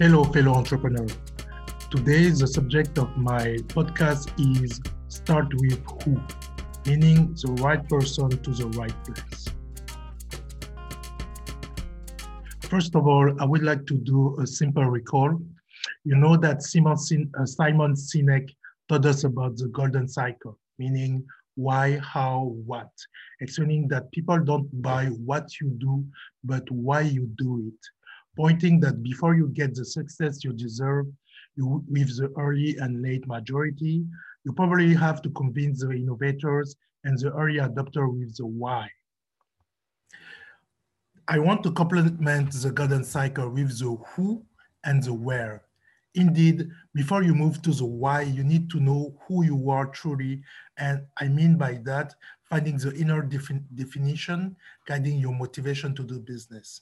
Hello, fellow entrepreneur. Today, the subject of my podcast is Start with Who, meaning the right person to the right place. First of all, I would like to do a simple recall. You know that Simon, Sin- uh, Simon Sinek taught us about the golden cycle, meaning why, how, what, explaining that people don't buy what you do, but why you do it pointing that before you get the success you deserve you, with the early and late majority, you probably have to convince the innovators and the early adopter with the why. I want to complement the golden cycle with the who and the where. Indeed, before you move to the why, you need to know who you are truly. And I mean by that, finding the inner defi definition guiding your motivation to do business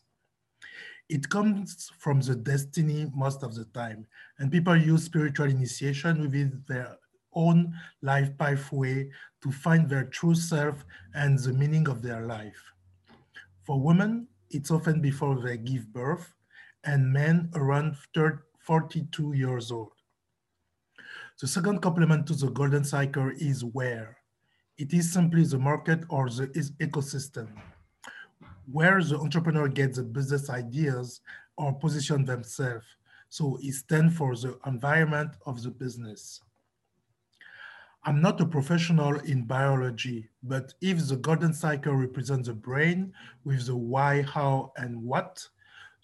it comes from the destiny most of the time. And people use spiritual initiation within their own life pathway to find their true self and the meaning of their life. For women, it's often before they give birth, and men around 30, 42 years old. The second complement to the golden cycle is where. It is simply the market or the ecosystem where the entrepreneur gets the business ideas or position themselves. So it stands for the environment of the business. I'm not a professional in biology, but if the golden cycle represents the brain with the why, how, and what,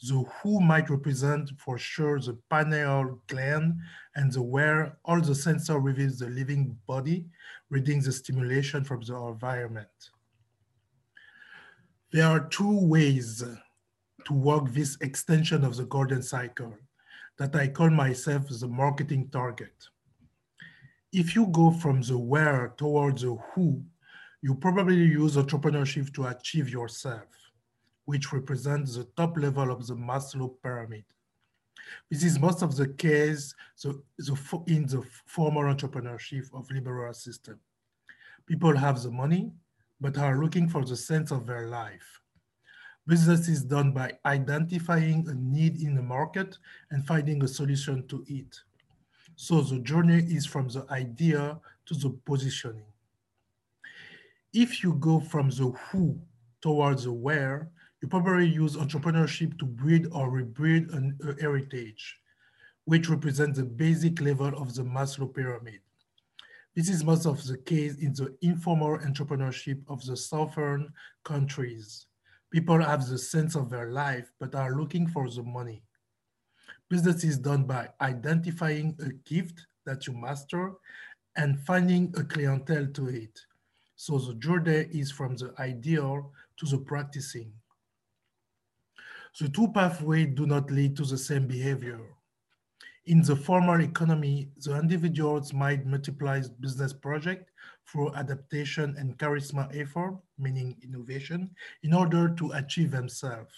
the who might represent for sure the pineal gland and the where all the sensor reveals the living body, reading the stimulation from the environment. There are two ways to work this extension of the golden cycle that I call myself the marketing target. If you go from the where towards the who, you probably use entrepreneurship to achieve yourself, which represents the top level of the Maslow pyramid. This is most of the case so, in the formal entrepreneurship of liberal system. People have the money, but are looking for the sense of their life. Business is done by identifying a need in the market and finding a solution to it. So the journey is from the idea to the positioning. If you go from the who towards the where, you probably use entrepreneurship to breed or rebreed an heritage, which represents the basic level of the Maslow pyramid. This is most of the case in the informal entrepreneurship of the southern countries. People have the sense of their life, but are looking for the money. Business is done by identifying a gift that you master and finding a clientele to it. So the journey is from the ideal to the practicing. The two pathways do not lead to the same behavior. In the formal economy, the individuals might multiply business project through adaptation and charisma effort, meaning innovation, in order to achieve themselves.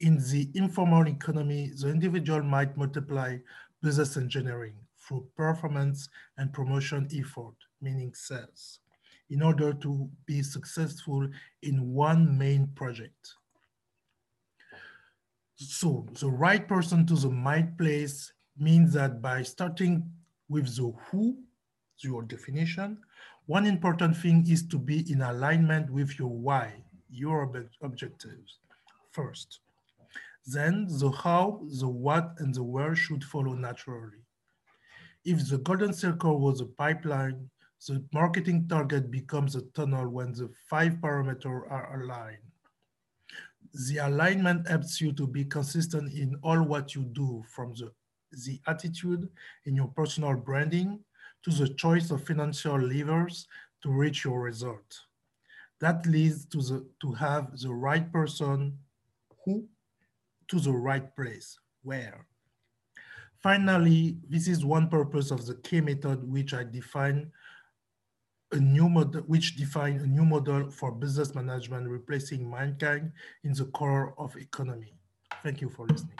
In the informal economy, the individual might multiply business engineering through performance and promotion effort, meaning sales, in order to be successful in one main project. So the right person to the right place means that by starting with the who, your definition, one important thing is to be in alignment with your why, your ob objectives first. Then the how, the what, and the where should follow naturally. If the golden circle was a pipeline, the marketing target becomes a tunnel when the five parameters are aligned. The alignment helps you to be consistent in all what you do from the the attitude in your personal branding to the choice of financial levers to reach your result. That leads to, the, to have the right person who to the right place, where. Finally, this is one purpose of the K method, which I define a new model, which define a new model for business management, replacing mankind in the core of economy. Thank you for listening.